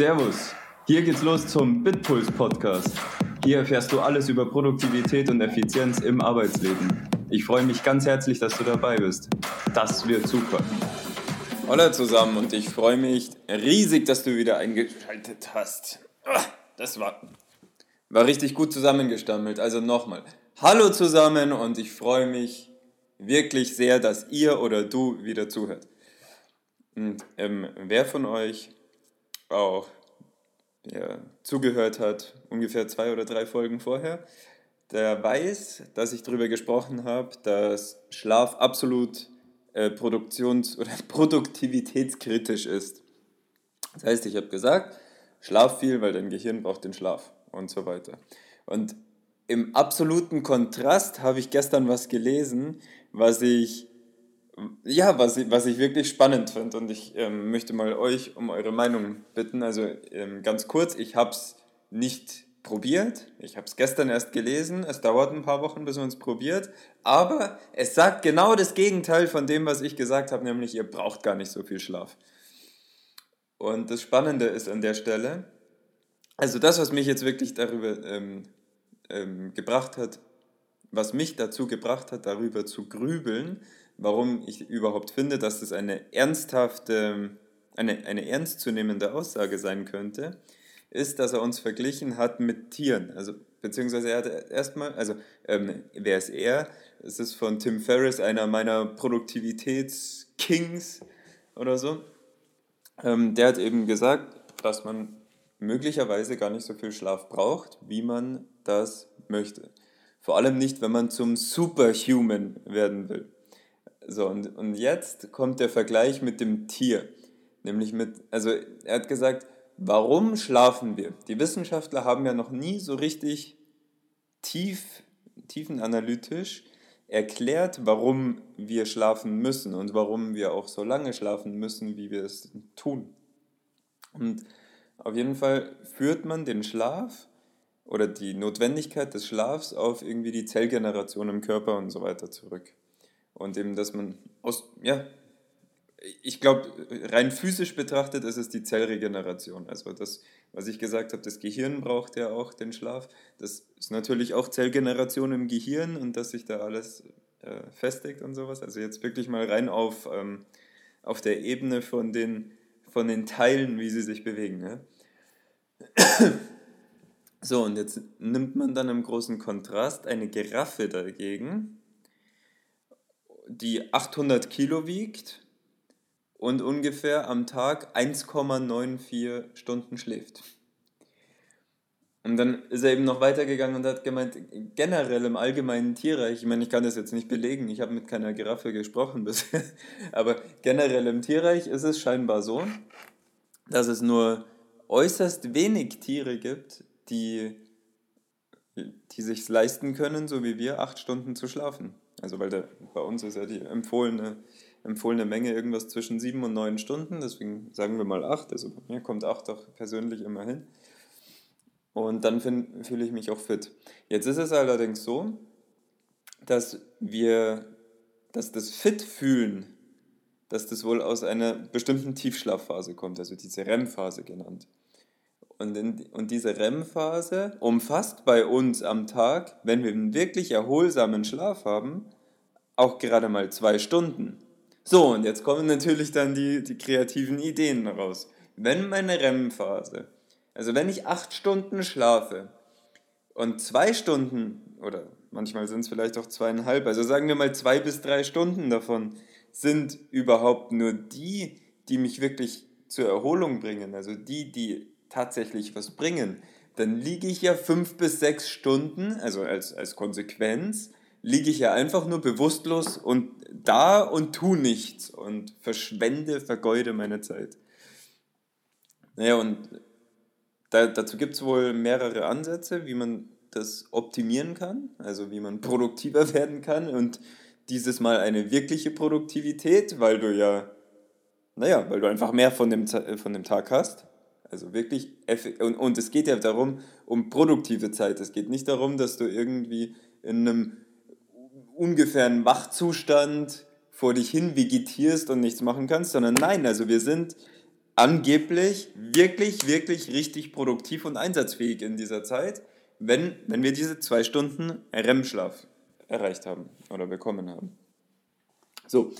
Servus, hier geht's los zum Bitpuls Podcast. Hier erfährst du alles über Produktivität und Effizienz im Arbeitsleben. Ich freue mich ganz herzlich, dass du dabei bist. Das wird super. Hallo zusammen und ich freue mich riesig, dass du wieder eingeschaltet hast. Ah, das war, war richtig gut zusammengestammelt. Also nochmal. Hallo zusammen und ich freue mich wirklich sehr, dass ihr oder du wieder zuhört. Und ähm, wer von euch auch ja, zugehört hat, ungefähr zwei oder drei Folgen vorher, der weiß, dass ich darüber gesprochen habe, dass Schlaf absolut äh, produktions- oder produktivitätskritisch ist. Das heißt, ich habe gesagt, schlaf viel, weil dein Gehirn braucht den Schlaf und so weiter. Und im absoluten Kontrast habe ich gestern was gelesen, was ich ja, was ich, was ich wirklich spannend finde und ich ähm, möchte mal euch um eure Meinung bitten. Also ähm, ganz kurz, ich habe es nicht probiert. Ich habe es gestern erst gelesen. Es dauert ein paar Wochen, bis man es probiert. Aber es sagt genau das Gegenteil von dem, was ich gesagt habe, nämlich ihr braucht gar nicht so viel Schlaf. Und das Spannende ist an der Stelle, also das, was mich jetzt wirklich darüber ähm, ähm, gebracht hat, was mich dazu gebracht hat, darüber zu grübeln, warum ich überhaupt finde, dass das eine ernsthafte, eine, eine ernstzunehmende Aussage sein könnte, ist, dass er uns verglichen hat mit Tieren. Also, beziehungsweise er hat erstmal, also ähm, wer ist er? Es ist von Tim Ferriss, einer meiner Produktivitätskings oder so. Ähm, der hat eben gesagt, dass man möglicherweise gar nicht so viel Schlaf braucht, wie man das möchte. Vor allem nicht, wenn man zum Superhuman werden will. So, und, und jetzt kommt der Vergleich mit dem Tier. Nämlich mit, also er hat gesagt, Warum schlafen wir? Die Wissenschaftler haben ja noch nie so richtig tief, tiefenanalytisch erklärt, warum wir schlafen müssen und warum wir auch so lange schlafen müssen, wie wir es tun. Und auf jeden Fall führt man den Schlaf oder die Notwendigkeit des Schlafs auf irgendwie die Zellgeneration im Körper und so weiter zurück. Und eben, dass man aus, ja, ich glaube, rein physisch betrachtet ist es die Zellregeneration. Also das, was ich gesagt habe, das Gehirn braucht ja auch den Schlaf. Das ist natürlich auch Zellgeneration im Gehirn und dass sich da alles äh, festigt und sowas. Also jetzt wirklich mal rein auf, ähm, auf der Ebene von den, von den Teilen, wie sie sich bewegen. Ne? So, und jetzt nimmt man dann im großen Kontrast eine Giraffe dagegen, die 800 Kilo wiegt und ungefähr am Tag 1,94 Stunden schläft. Und dann ist er eben noch weitergegangen und hat gemeint, generell im allgemeinen Tierreich, ich meine, ich kann das jetzt nicht belegen, ich habe mit keiner Giraffe gesprochen bisher, aber generell im Tierreich ist es scheinbar so, dass es nur äußerst wenig Tiere gibt, die, die sich leisten können, so wie wir, acht Stunden zu schlafen. Also weil der, bei uns ist ja die empfohlene empfohlene Menge irgendwas zwischen sieben und neun Stunden, deswegen sagen wir mal acht, also bei mir kommt acht doch persönlich immer hin. Und dann fühle ich mich auch fit. Jetzt ist es allerdings so, dass wir, dass das Fit-Fühlen, dass das wohl aus einer bestimmten Tiefschlafphase kommt, also diese REM-Phase genannt. Und, in, und diese REM-Phase umfasst bei uns am Tag, wenn wir einen wirklich erholsamen Schlaf haben, auch gerade mal zwei Stunden. So, und jetzt kommen natürlich dann die, die kreativen Ideen raus. Wenn meine REM-Phase, also wenn ich acht Stunden schlafe und zwei Stunden, oder manchmal sind es vielleicht auch zweieinhalb, also sagen wir mal zwei bis drei Stunden davon, sind überhaupt nur die, die mich wirklich zur Erholung bringen, also die, die tatsächlich was bringen, dann liege ich ja fünf bis sechs Stunden, also als, als Konsequenz, liege ich ja einfach nur bewusstlos und da und tu nichts und verschwende, vergeude meine Zeit. Naja, und da, dazu gibt es wohl mehrere Ansätze, wie man das optimieren kann, also wie man produktiver werden kann und dieses Mal eine wirkliche Produktivität, weil du ja, naja, weil du einfach mehr von dem, von dem Tag hast. Also wirklich, und, und es geht ja darum, um produktive Zeit. Es geht nicht darum, dass du irgendwie in einem ungefähren Wachzustand vor dich hin vegetierst und nichts machen kannst, sondern nein, also wir sind angeblich wirklich, wirklich richtig produktiv und einsatzfähig in dieser Zeit, wenn, wenn wir diese zwei Stunden REM-Schlaf erreicht haben oder bekommen haben. So,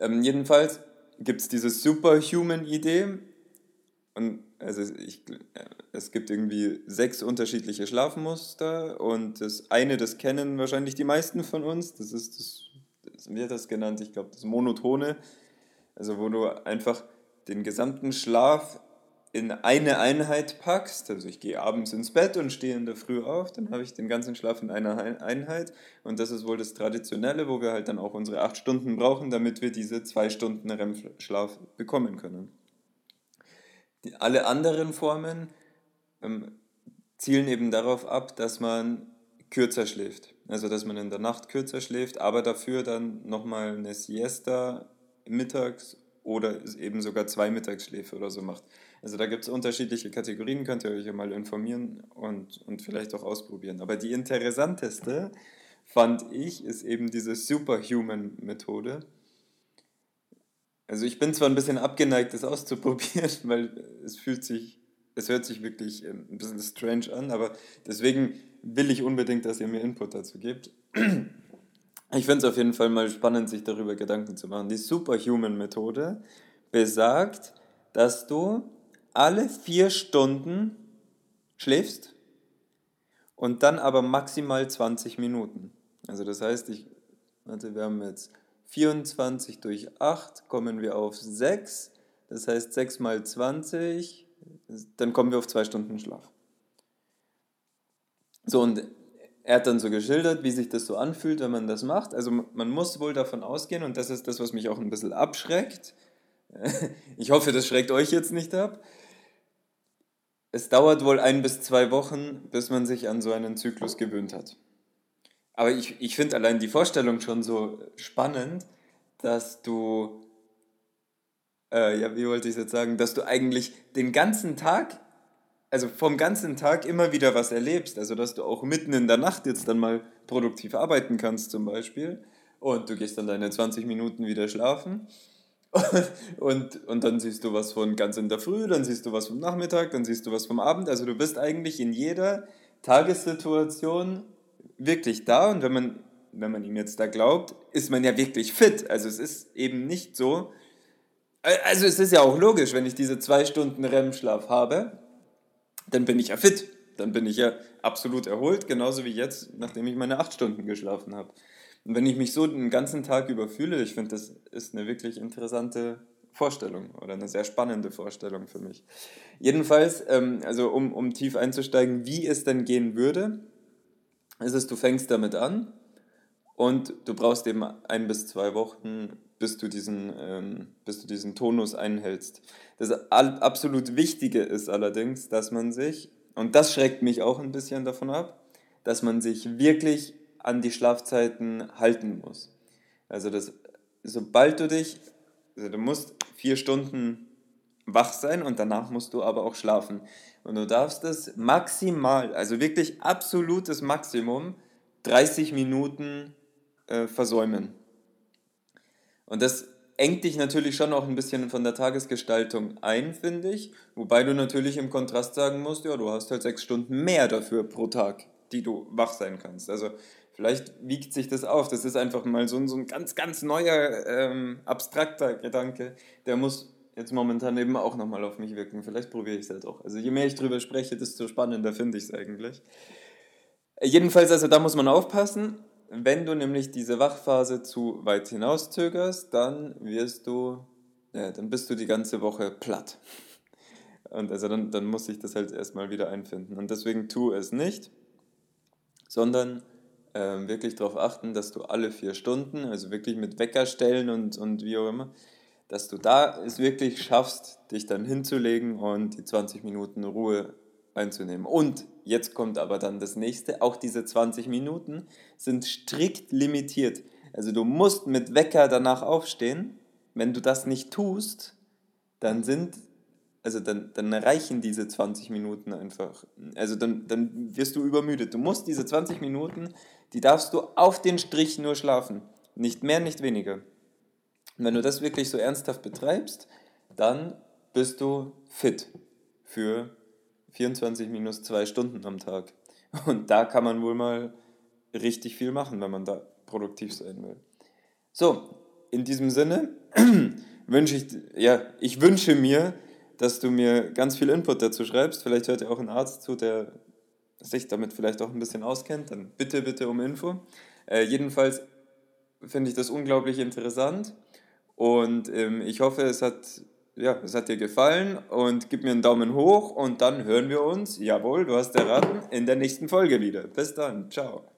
ähm, jedenfalls gibt es diese Superhuman-Idee. Und also ich, es gibt irgendwie sechs unterschiedliche Schlafmuster und das eine, das kennen wahrscheinlich die meisten von uns, das ist das, das wird das genannt, ich glaube, das Monotone, also wo du einfach den gesamten Schlaf in eine Einheit packst, also ich gehe abends ins Bett und stehe in der Früh auf, dann habe ich den ganzen Schlaf in einer Einheit. Und das ist wohl das Traditionelle, wo wir halt dann auch unsere acht Stunden brauchen, damit wir diese zwei Stunden REM-Schlaf bekommen können. Alle anderen Formen ähm, zielen eben darauf ab, dass man kürzer schläft, also dass man in der Nacht kürzer schläft, aber dafür dann nochmal eine Siesta mittags oder eben sogar zwei Mittagsschläfe oder so macht. Also da gibt es unterschiedliche Kategorien, könnt ihr euch ja mal informieren und, und vielleicht auch ausprobieren. Aber die interessanteste, fand ich, ist eben diese Superhuman-Methode. Also ich bin zwar ein bisschen abgeneigt, das auszuprobieren, weil es fühlt sich, es hört sich wirklich ähm, ein bisschen strange an, aber deswegen will ich unbedingt, dass ihr mir Input dazu gebt. Ich finde es auf jeden Fall mal spannend, sich darüber Gedanken zu machen. Die Superhuman-Methode besagt, dass du alle vier Stunden schläfst und dann aber maximal 20 Minuten. Also das heißt, ich, warte, wir haben jetzt 24 durch 8, kommen wir auf 6. Das heißt 6 mal 20, dann kommen wir auf 2 Stunden Schlaf. So, und er hat dann so geschildert, wie sich das so anfühlt, wenn man das macht. Also man muss wohl davon ausgehen, und das ist das, was mich auch ein bisschen abschreckt. Ich hoffe, das schreckt euch jetzt nicht ab es dauert wohl ein bis zwei Wochen, bis man sich an so einen Zyklus gewöhnt hat. Aber ich, ich finde allein die Vorstellung schon so spannend, dass du, äh, ja, wie wollte ich jetzt sagen, dass du eigentlich den ganzen Tag, also vom ganzen Tag immer wieder was erlebst. Also, dass du auch mitten in der Nacht jetzt dann mal produktiv arbeiten kannst, zum Beispiel. Und du gehst dann deine 20 Minuten wieder schlafen und, und dann siehst du was von ganz in der Früh, dann siehst du was vom Nachmittag, dann siehst du was vom Abend. Also du bist eigentlich in jeder Tagessituation wirklich da und wenn man, wenn man ihm jetzt da glaubt, ist man ja wirklich fit. Also es ist eben nicht so. Also es ist ja auch logisch, wenn ich diese zwei Stunden REM-Schlaf habe, dann bin ich ja fit. Dann bin ich ja absolut erholt, genauso wie jetzt, nachdem ich meine acht Stunden geschlafen habe. Und wenn ich mich so den ganzen Tag über fühle, ich finde, das ist eine wirklich interessante Vorstellung oder eine sehr spannende Vorstellung für mich. Jedenfalls, ähm, also um, um tief einzusteigen, wie es denn gehen würde, ist es, du fängst damit an und du brauchst eben ein bis zwei Wochen, bis du diesen, ähm, bis du diesen Tonus einhältst. Das absolut Wichtige ist allerdings, dass man sich, und das schreckt mich auch ein bisschen davon ab, dass man sich wirklich an die Schlafzeiten halten muss. Also das, sobald du dich, also du musst vier Stunden wach sein und danach musst du aber auch schlafen. Und du darfst es maximal, also wirklich absolutes Maximum, 30 Minuten äh, versäumen. Und das engt dich natürlich schon auch ein bisschen von der Tagesgestaltung ein, finde ich. Wobei du natürlich im Kontrast sagen musst, ja, du hast halt sechs Stunden mehr dafür pro Tag, die du wach sein kannst. Also Vielleicht wiegt sich das auf. Das ist einfach mal so ein, so ein ganz, ganz neuer, ähm, abstrakter Gedanke. Der muss jetzt momentan eben auch nochmal auf mich wirken. Vielleicht probiere ich es halt auch. Also je mehr ich drüber spreche, desto spannender finde ich es eigentlich. Jedenfalls, also da muss man aufpassen. Wenn du nämlich diese Wachphase zu weit hinauszögerst, dann wirst du, ja, dann bist du die ganze Woche platt. Und also dann, dann muss ich das halt erstmal wieder einfinden. Und deswegen tu es nicht, sondern ähm, wirklich darauf achten, dass du alle vier Stunden, also wirklich mit Wecker stellen und, und wie auch immer, dass du da es wirklich schaffst, dich dann hinzulegen und die 20 Minuten Ruhe einzunehmen. Und jetzt kommt aber dann das nächste, auch diese 20 Minuten sind strikt limitiert. Also du musst mit Wecker danach aufstehen. Wenn du das nicht tust, dann sind also dann, dann reichen diese 20 Minuten einfach. Also dann, dann wirst du übermüdet. Du musst diese 20 Minuten, die darfst du auf den Strich nur schlafen. Nicht mehr, nicht weniger. Wenn du das wirklich so ernsthaft betreibst, dann bist du fit für 24 minus 2 Stunden am Tag. Und da kann man wohl mal richtig viel machen, wenn man da produktiv sein will. So, in diesem Sinne wünsche ich, ja, ich wünsche mir, dass du mir ganz viel Input dazu schreibst. Vielleicht hört ja auch ein Arzt zu, der sich damit vielleicht auch ein bisschen auskennt. Dann bitte, bitte um Info. Äh, jedenfalls finde ich das unglaublich interessant und ähm, ich hoffe, es hat, ja, es hat dir gefallen und gib mir einen Daumen hoch und dann hören wir uns, jawohl, du hast erraten, in der nächsten Folge wieder. Bis dann, ciao.